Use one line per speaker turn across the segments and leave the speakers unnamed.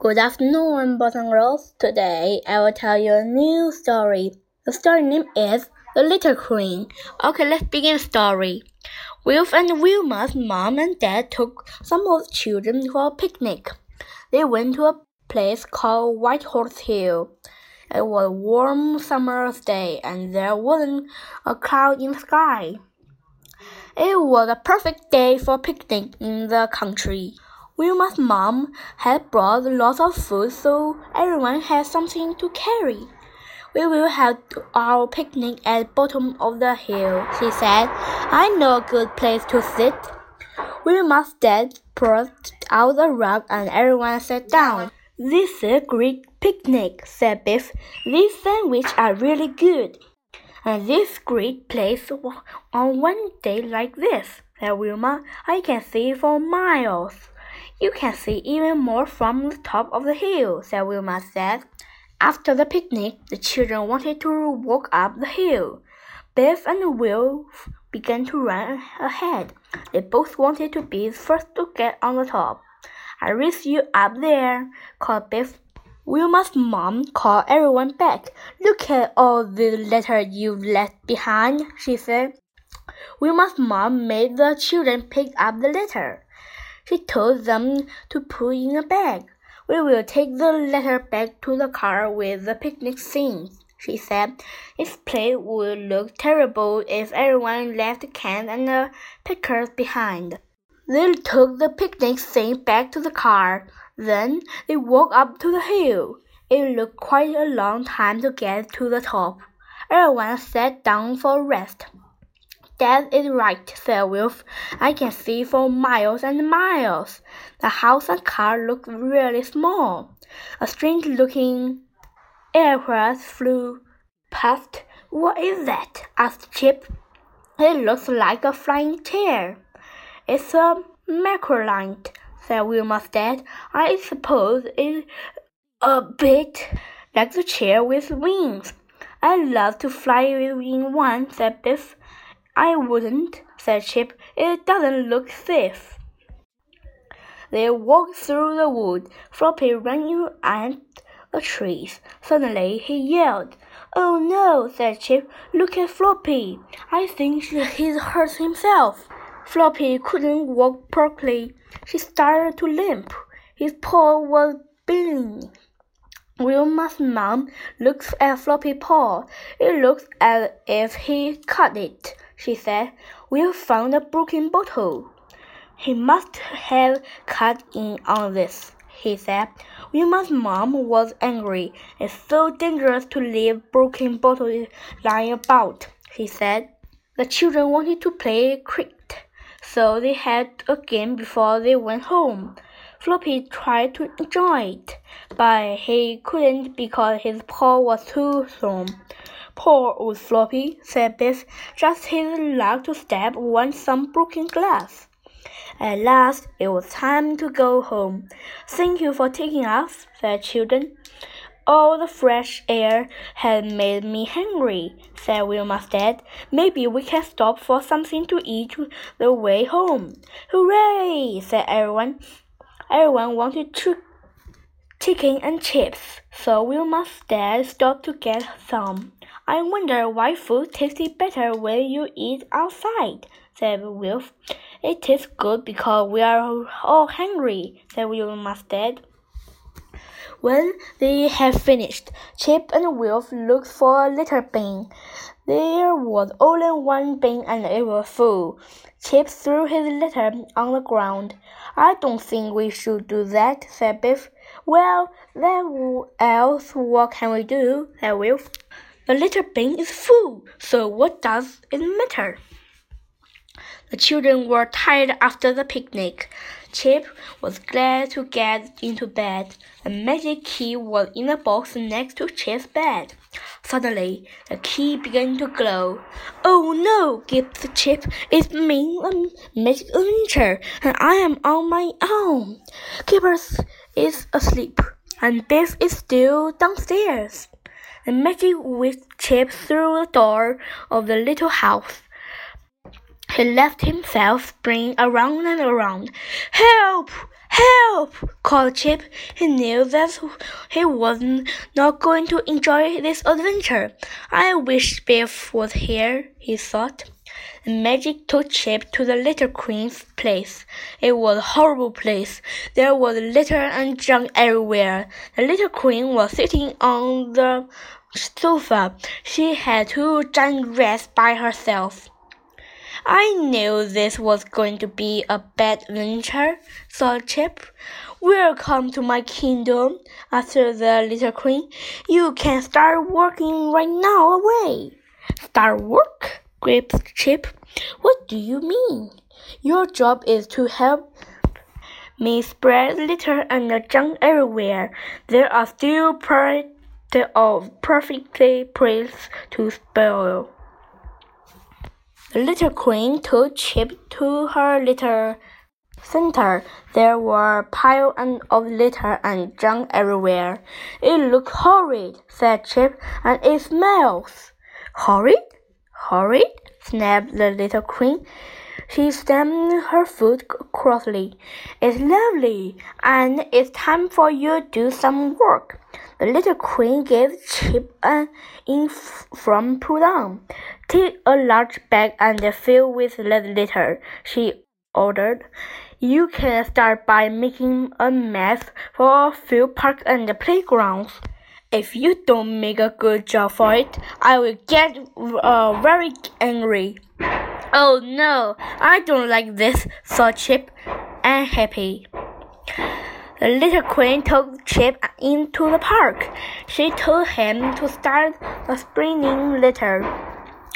Good afternoon, boys and girls. Today I will tell you a new story. The story name is The Little Queen. Okay, let's begin the story. Wilf and Wilma's mom and dad took some of the children for a picnic. They went to a place called White Horse Hill. It was a warm summer's day and there wasn't a cloud in the sky. It was a perfect day for a picnic in the country. Wilma's mom had brought lots of food so everyone had something to carry. We will have our picnic at the bottom of the hill, she said. I know a good place to sit. Wilma's dad brought out a rug and everyone sat down. This is a great picnic, said Biff. These sandwiches are really good. And this great place on one day like this, said Wilma. I can see for miles. You can see even more from the top of the hill, said Wilma said. After the picnic, the children wanted to walk up the hill. Biff and Wilf began to run ahead. They both wanted to be the first to get on the top. I race you up there, called Biff. Wilma's mom called everyone back. Look at all the litter you've left behind, she said. Wilma's mom made the children pick up the litter. She told them to put in a bag. We will take the letter back to the car with the picnic things, she said. This place would look terrible if everyone left the cans and the pickers behind. They took the picnic things back to the car. Then they walked up to the hill. It looked quite a long time to get to the top. Everyone sat down for rest. That is right, said Wilf. I can see for miles and miles. The house and car look really small. A strange looking aircraft flew past. What is that? asked Chip. It looks like a flying chair. It's a microlight, said Wilma's dad. I suppose it's a bit like the chair with wings. I'd love to fly in one, said Biff. I wouldn't, said Chip. It doesn't look safe. They walked through the wood. Floppy ran at the trees. Suddenly he yelled. Oh no, said Chip. Look at Floppy. I think he's hurt himself. Floppy couldn't walk properly. He started to limp. His paw was bleeding. Wilma's mom looked at Floppy's paw. It looked as if he cut it she said. We've found a broken bottle. He must have cut in on this, he said. Wilma's mom was angry. It's so dangerous to leave broken bottles lying about, she said. The children wanted to play cricket, so they had a game before they went home. Floppy tried to enjoy it, but he couldn't because his paw was too strong. Poor old Floppy, said Biff. Just his luck to step on some broken glass. At last, it was time to go home. Thank you for taking us, said children. All the fresh air has made me hungry, said Wilma's dad. Maybe we can stop for something to eat the way home. Hooray! said everyone. Everyone wanted to chicken and chips, so Wilma's dad stopped to get some. I wonder why food tastes better when you eat outside, said Wilf. It tastes good because we are all hungry, said Wilma's dad. When they had finished, Chip and Wilf looked for a litter bin. There was only one bin and it was full. Chip threw his litter on the ground. I don't think we should do that, said Biff. Well, then else what can we do, said Wilf. The little bin is full, so what does it matter? The children were tired after the picnic. Chip was glad to get into bed. The magic key was in the box next to Chip's bed. Suddenly, the key began to glow. Oh no, gasped Chip. It's me, a magic adventure, and I am on my own. Kipper's is asleep, and Biff is still downstairs. The magic whip Chip through the door of the little house. He left himself spinning around and around. Help! Help! called Chip. He knew that he was not going to enjoy this adventure. I wish Biff was here, he thought. The magic took Chip to the Little Queen's place. It was a horrible place. There was litter and junk everywhere. The Little Queen was sitting on the sofa. She had two giant rats by herself. I knew this was going to be a bad adventure, thought Chip. Welcome to my kingdom, answered the little queen. You can start working right now away. Start work? Gripped Chip. What do you mean? Your job is to help me spread litter and junk everywhere. There are still plenty of perfectly placed to spoil. The little queen took Chip to her little center. There were piles of litter and junk everywhere. It looks horrid, said Chip, and it smells. Horrid? Horrid? snapped the little queen. She stamped her foot crossly. It's lovely, and it's time for you to do some work. The little queen gave Chip an in from pull down. Take a large bag and fill with litter, she ordered. You can start by making a mess for a few parks and playgrounds. If you don't make a good job for it, I will get uh, very angry. Oh no, I don't like this, thought Chip, unhappy. The little queen took Chip into the park. She told him to start the spinning litter.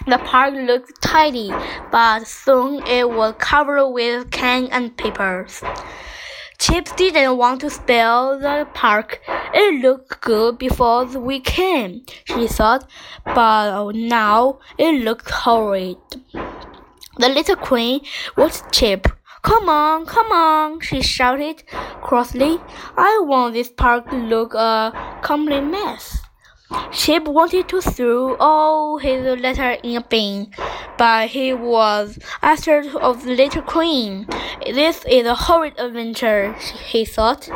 The park looked tidy, but soon it was covered with cans and papers. Chip didn't want to spoil the park. It looked good before we came, she thought, but now it looked horrid. The little queen was Chip. Come on, come on, she shouted crossly. I want this park to look a complete mess. Chip wanted to throw all his letters in a bin, but he was afraid of the little queen. This is a horrid adventure, he thought.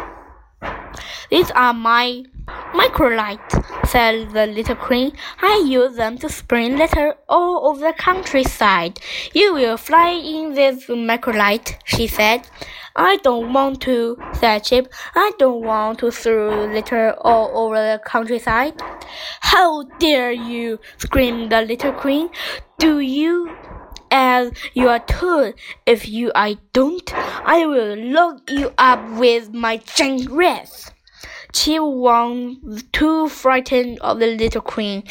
These are my microlights, said the little queen. I use them to spread letters all over the countryside. You will fly in this microlight, she said. I don't want to, said Chip. I don't want to throw litter all over the countryside. How dare you! screamed the little queen. Do you as you are told. If you I don't, I will lock you up with my giant wrath. Chip was too frightened of the little queen.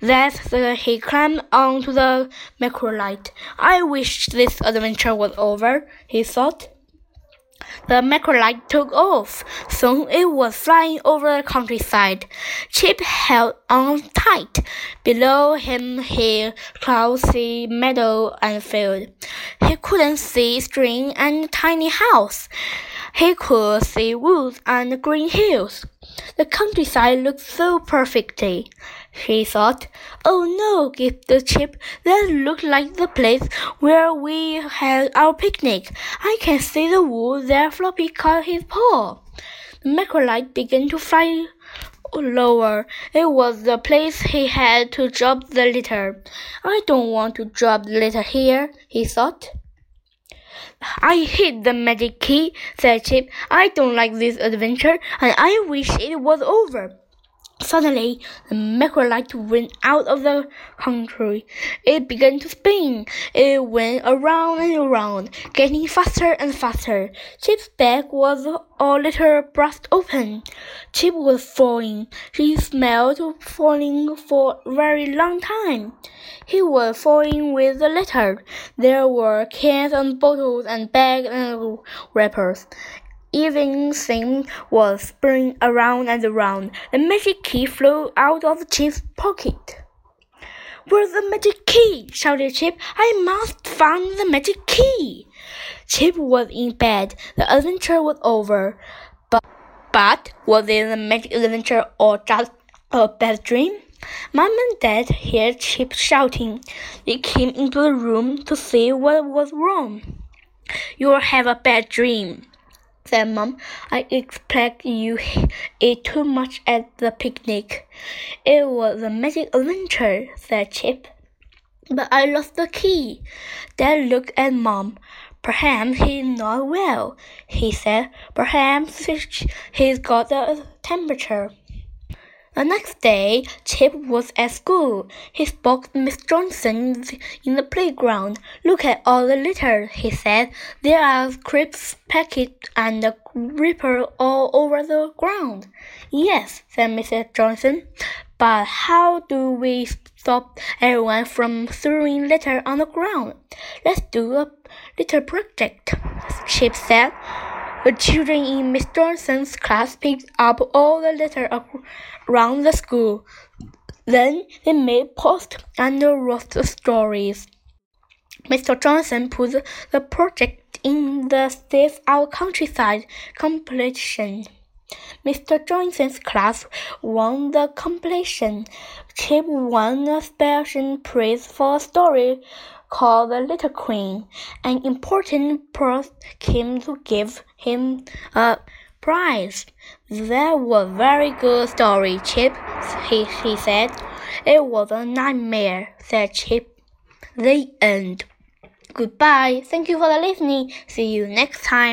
That he climbed onto the microlight. I wish this adventure was over, he thought. The microlight took off. Soon it was flying over the countryside. Chip held on tight. Below him he could see meadow and field. He couldn't see string and tiny house. He could see woods and green hills. The countryside looked so perfectly. He thought, Oh no, gave the chip. That looked like the place where we had our picnic. I can see the wood there Floppy caught his paw. The microlight began to fly lower. It was the place he had to drop the litter. I don't want to drop the litter here, he thought. I hate the magic key, said Chip. I don't like this adventure, and I wish it was over. Suddenly, the microlight went out of the country. It began to spin. It went around and around, getting faster and faster. Chip's bag was a little burst open. Chip was falling. He smelled falling for a very long time. He was falling with the litter. There were cans and bottles and bags and wrappers. Everything was spinning around and around. The magic key flew out of Chip's pocket. Where's the magic key? shouted Chip. I must find the magic key. Chip was in bed. The adventure was over. But, but was it a magic adventure or just a bad dream? Mom and Dad heard Chip shouting. They came into the room to see what was wrong. You'll have a bad dream said Mom. I expect you ate too much at the picnic. It was a magic adventure, said Chip. But I lost the key. Dad looked at Mom. Perhaps he's not well, he said. Perhaps he's got the temperature. The next day, Chip was at school. He spoke to Miss Johnson in the playground. Look at all the litter, he said. There are crisps, packets, and a wrapper all over the ground. Yes, said Mrs. Johnson. But how do we stop everyone from throwing litter on the ground? Let's do a litter project, Chip said. The children in Miss Johnson's class picked up all the litter around the school. Then they made posts and wrote stories. Mr. Johnson put the project in the Save Our Countryside competition. Mr. Johnson's class won the competition. Chip won a special prize for a story called the Little Queen. An important person came to give him a prize. That was a very good story, Chip, he, he said. It was a nightmare, said Chip. The end. Goodbye. Thank you for the listening. See you next time.